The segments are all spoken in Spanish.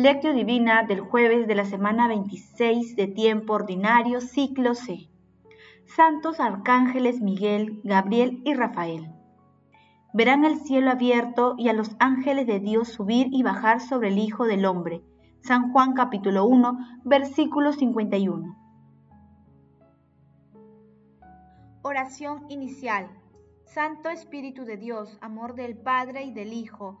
Lectio Divina del jueves de la semana 26 de tiempo ordinario, ciclo C. Santos Arcángeles Miguel, Gabriel y Rafael. Verán el cielo abierto y a los ángeles de Dios subir y bajar sobre el Hijo del Hombre. San Juan capítulo 1, versículo 51. Oración inicial. Santo Espíritu de Dios, amor del Padre y del Hijo,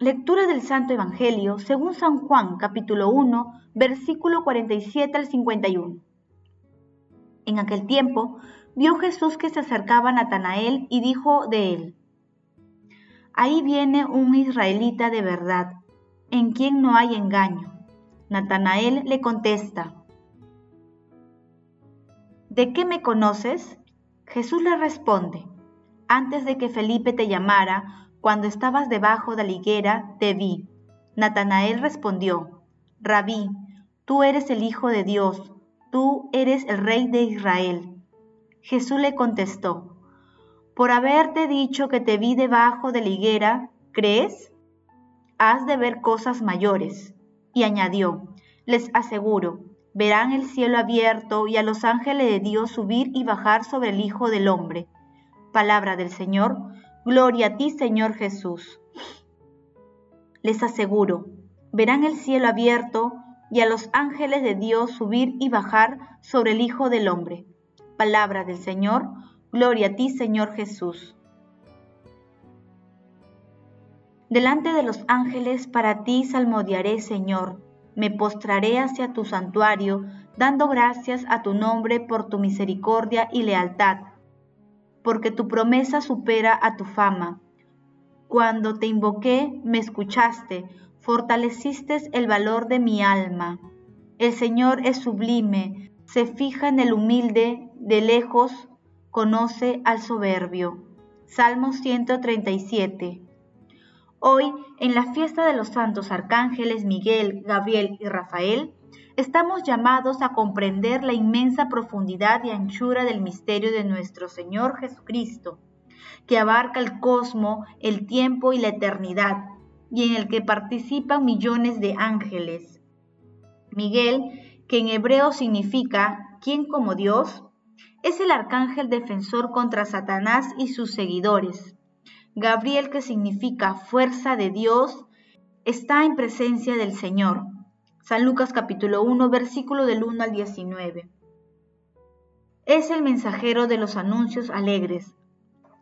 Lectura del Santo Evangelio según San Juan capítulo 1 versículo 47 al 51. En aquel tiempo vio Jesús que se acercaba a Natanael y dijo de él, Ahí viene un israelita de verdad, en quien no hay engaño. Natanael le contesta, ¿De qué me conoces? Jesús le responde, Antes de que Felipe te llamara, cuando estabas debajo de la higuera, te vi. Natanael respondió, Rabí, tú eres el Hijo de Dios, tú eres el Rey de Israel. Jesús le contestó, por haberte dicho que te vi debajo de la higuera, ¿crees? Has de ver cosas mayores. Y añadió, les aseguro, verán el cielo abierto y a los ángeles de Dios subir y bajar sobre el Hijo del Hombre. Palabra del Señor, Gloria a ti, Señor Jesús. Les aseguro, verán el cielo abierto y a los ángeles de Dios subir y bajar sobre el Hijo del Hombre. Palabra del Señor, gloria a ti, Señor Jesús. Delante de los ángeles para ti salmodiaré, Señor. Me postraré hacia tu santuario, dando gracias a tu nombre por tu misericordia y lealtad porque tu promesa supera a tu fama. Cuando te invoqué, me escuchaste, fortaleciste el valor de mi alma. El Señor es sublime, se fija en el humilde, de lejos conoce al soberbio. Salmo 137. Hoy, en la fiesta de los santos arcángeles Miguel, Gabriel y Rafael, estamos llamados a comprender la inmensa profundidad y anchura del misterio de nuestro Señor Jesucristo, que abarca el cosmo, el tiempo y la eternidad, y en el que participan millones de ángeles. Miguel, que en hebreo significa ¿quién como Dios? es el arcángel defensor contra Satanás y sus seguidores. Gabriel, que significa fuerza de Dios, está en presencia del Señor San Lucas capítulo 1, versículo del 1 al 19. Es el mensajero de los anuncios alegres.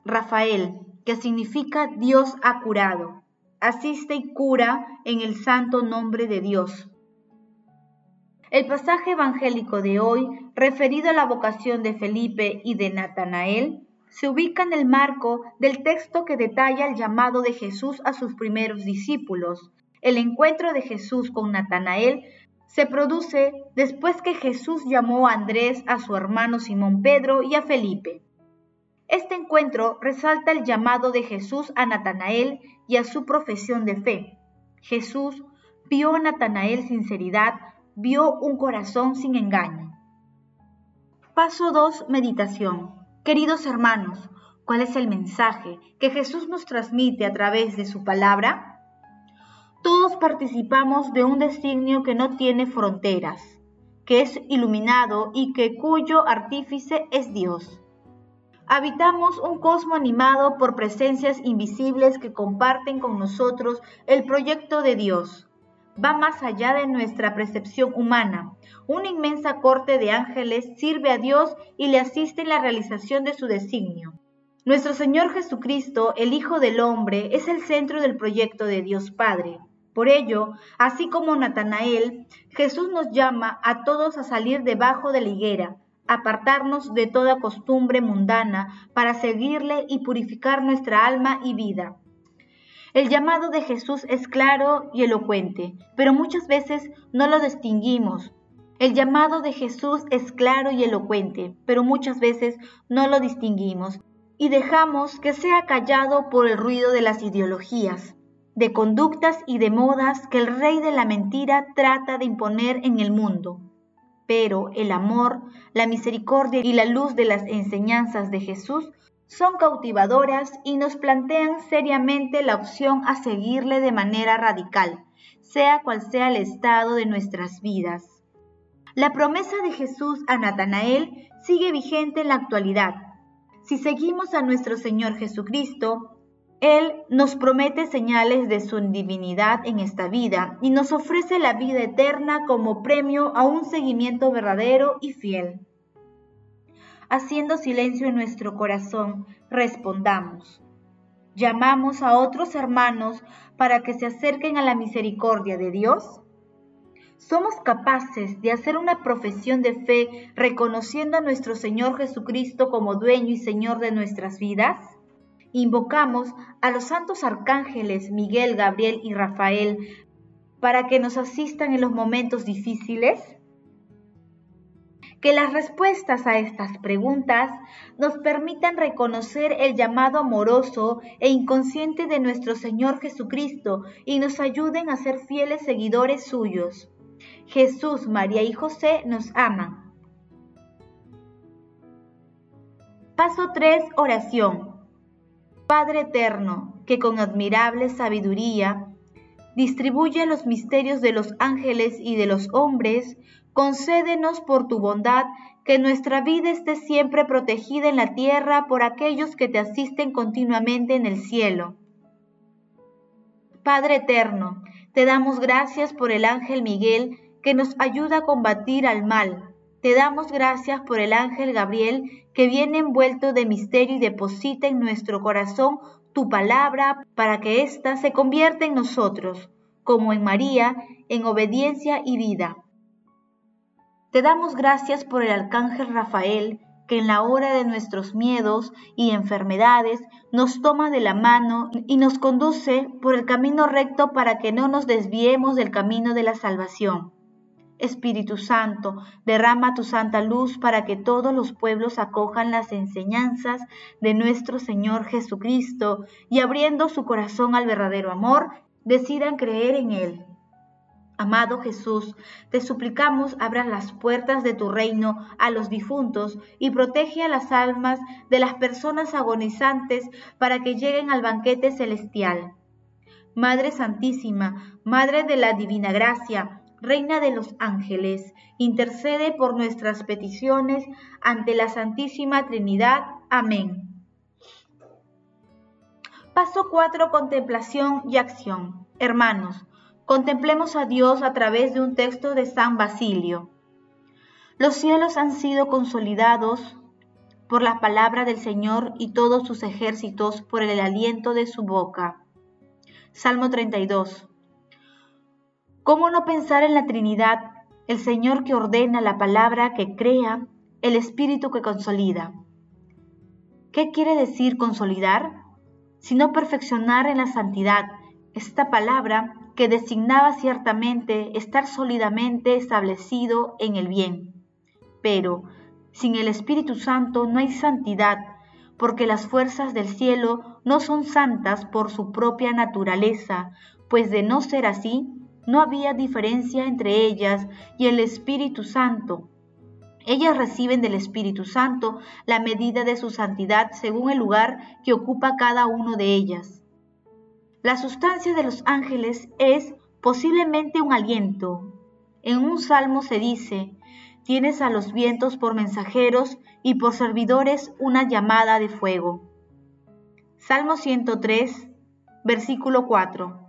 Rafael, que significa Dios ha curado, asiste y cura en el santo nombre de Dios. El pasaje evangélico de hoy, referido a la vocación de Felipe y de Natanael, se ubica en el marco del texto que detalla el llamado de Jesús a sus primeros discípulos, el encuentro de Jesús con Natanael se produce después que Jesús llamó a Andrés, a su hermano Simón Pedro y a Felipe. Este encuentro resalta el llamado de Jesús a Natanael y a su profesión de fe. Jesús vio a Natanael sinceridad, vio un corazón sin engaño. Paso 2. Meditación. Queridos hermanos, ¿cuál es el mensaje que Jesús nos transmite a través de su palabra? Todos participamos de un designio que no tiene fronteras, que es iluminado y que cuyo artífice es Dios. Habitamos un cosmo animado por presencias invisibles que comparten con nosotros el proyecto de Dios. Va más allá de nuestra percepción humana. Una inmensa corte de ángeles sirve a Dios y le asiste en la realización de su designio. Nuestro Señor Jesucristo, el Hijo del Hombre, es el centro del proyecto de Dios Padre. Por ello, así como Natanael, Jesús nos llama a todos a salir debajo de la higuera, apartarnos de toda costumbre mundana para seguirle y purificar nuestra alma y vida. El llamado de Jesús es claro y elocuente, pero muchas veces no lo distinguimos. El llamado de Jesús es claro y elocuente, pero muchas veces no lo distinguimos y dejamos que sea callado por el ruido de las ideologías, de conductas y de modas que el rey de la mentira trata de imponer en el mundo. Pero el amor, la misericordia y la luz de las enseñanzas de Jesús son cautivadoras y nos plantean seriamente la opción a seguirle de manera radical, sea cual sea el estado de nuestras vidas. La promesa de Jesús a Natanael sigue vigente en la actualidad. Si seguimos a nuestro Señor Jesucristo, Él nos promete señales de su divinidad en esta vida y nos ofrece la vida eterna como premio a un seguimiento verdadero y fiel haciendo silencio en nuestro corazón, respondamos. ¿Llamamos a otros hermanos para que se acerquen a la misericordia de Dios? ¿Somos capaces de hacer una profesión de fe reconociendo a nuestro Señor Jesucristo como dueño y Señor de nuestras vidas? Invocamos a los santos arcángeles Miguel, Gabriel y Rafael para que nos asistan en los momentos difíciles? que las respuestas a estas preguntas nos permitan reconocer el llamado amoroso e inconsciente de nuestro Señor Jesucristo y nos ayuden a ser fieles seguidores suyos. Jesús, María y José nos aman. Paso 3. Oración. Padre eterno, que con admirable sabiduría distribuye los misterios de los ángeles y de los hombres, concédenos por tu bondad que nuestra vida esté siempre protegida en la tierra por aquellos que te asisten continuamente en el cielo. Padre eterno, te damos gracias por el ángel Miguel que nos ayuda a combatir al mal. Te damos gracias por el ángel Gabriel que viene envuelto de misterio y deposita en nuestro corazón tu palabra para que ésta se convierta en nosotros, como en María, en obediencia y vida. Te damos gracias por el arcángel Rafael, que en la hora de nuestros miedos y enfermedades nos toma de la mano y nos conduce por el camino recto para que no nos desviemos del camino de la salvación. Espíritu Santo, derrama tu santa luz para que todos los pueblos acojan las enseñanzas de nuestro Señor Jesucristo y abriendo su corazón al verdadero amor, decidan creer en Él. Amado Jesús, te suplicamos abras las puertas de tu reino a los difuntos y protege a las almas de las personas agonizantes para que lleguen al banquete celestial. Madre Santísima, Madre de la Divina Gracia, Reina de los Ángeles, intercede por nuestras peticiones ante la Santísima Trinidad. Amén. Paso 4. Contemplación y acción. Hermanos, Contemplemos a Dios a través de un texto de San Basilio. Los cielos han sido consolidados por la palabra del Señor y todos sus ejércitos por el aliento de su boca. Salmo 32. ¿Cómo no pensar en la Trinidad, el Señor que ordena la palabra que crea, el Espíritu que consolida? ¿Qué quiere decir consolidar? Sino perfeccionar en la santidad. Esta palabra que designaba ciertamente estar sólidamente establecido en el bien. Pero sin el Espíritu Santo no hay santidad, porque las fuerzas del cielo no son santas por su propia naturaleza, pues de no ser así, no había diferencia entre ellas y el Espíritu Santo. Ellas reciben del Espíritu Santo la medida de su santidad según el lugar que ocupa cada uno de ellas. La sustancia de los ángeles es posiblemente un aliento. En un salmo se dice, tienes a los vientos por mensajeros y por servidores una llamada de fuego. Salmo 103, versículo 4.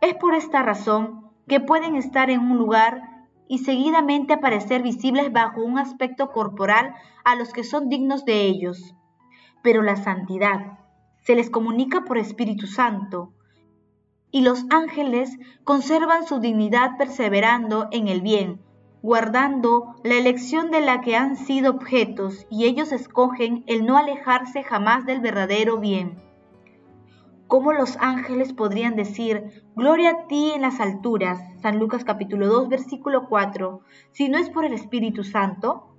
Es por esta razón que pueden estar en un lugar y seguidamente aparecer visibles bajo un aspecto corporal a los que son dignos de ellos. Pero la santidad se les comunica por Espíritu Santo y los ángeles conservan su dignidad perseverando en el bien, guardando la elección de la que han sido objetos, y ellos escogen el no alejarse jamás del verdadero bien. ¿Cómo los ángeles podrían decir, Gloria a ti en las alturas? San Lucas capítulo 2, versículo 4, si no es por el Espíritu Santo.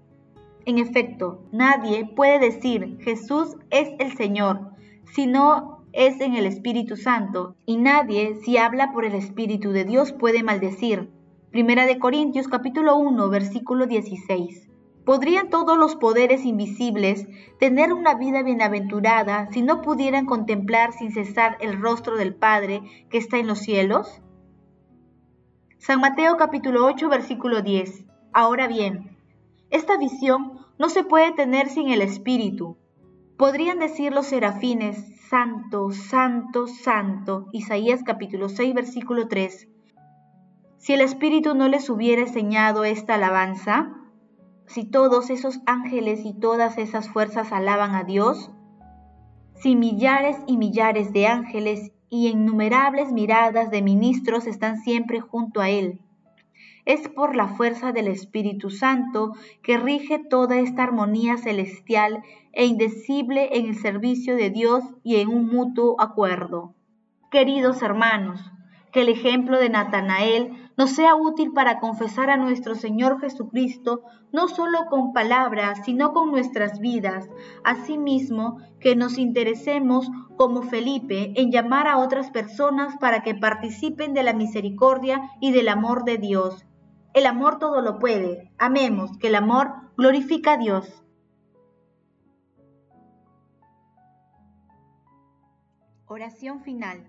En efecto, nadie puede decir, Jesús es el Señor, si no es en el Espíritu Santo, y nadie, si habla por el Espíritu de Dios, puede maldecir. Primera de Corintios capítulo 1, versículo 16. ¿Podrían todos los poderes invisibles tener una vida bienaventurada si no pudieran contemplar sin cesar el rostro del Padre que está en los cielos? San Mateo capítulo 8 versículo 10. Ahora bien, esta visión no se puede tener sin el Espíritu. Podrían decir los serafines, Santo, Santo, Santo, Isaías capítulo 6 versículo 3. Si el Espíritu no les hubiera enseñado esta alabanza, si todos esos ángeles y todas esas fuerzas alaban a Dios, si millares y millares de ángeles y innumerables miradas de ministros están siempre junto a Él, es por la fuerza del Espíritu Santo que rige toda esta armonía celestial e indecible en el servicio de Dios y en un mutuo acuerdo. Queridos hermanos, que el ejemplo de Natanael nos sea útil para confesar a nuestro Señor Jesucristo no solo con palabras, sino con nuestras vidas. Asimismo, que nos interesemos, como Felipe, en llamar a otras personas para que participen de la misericordia y del amor de Dios. El amor todo lo puede. Amemos, que el amor glorifica a Dios. Oración final.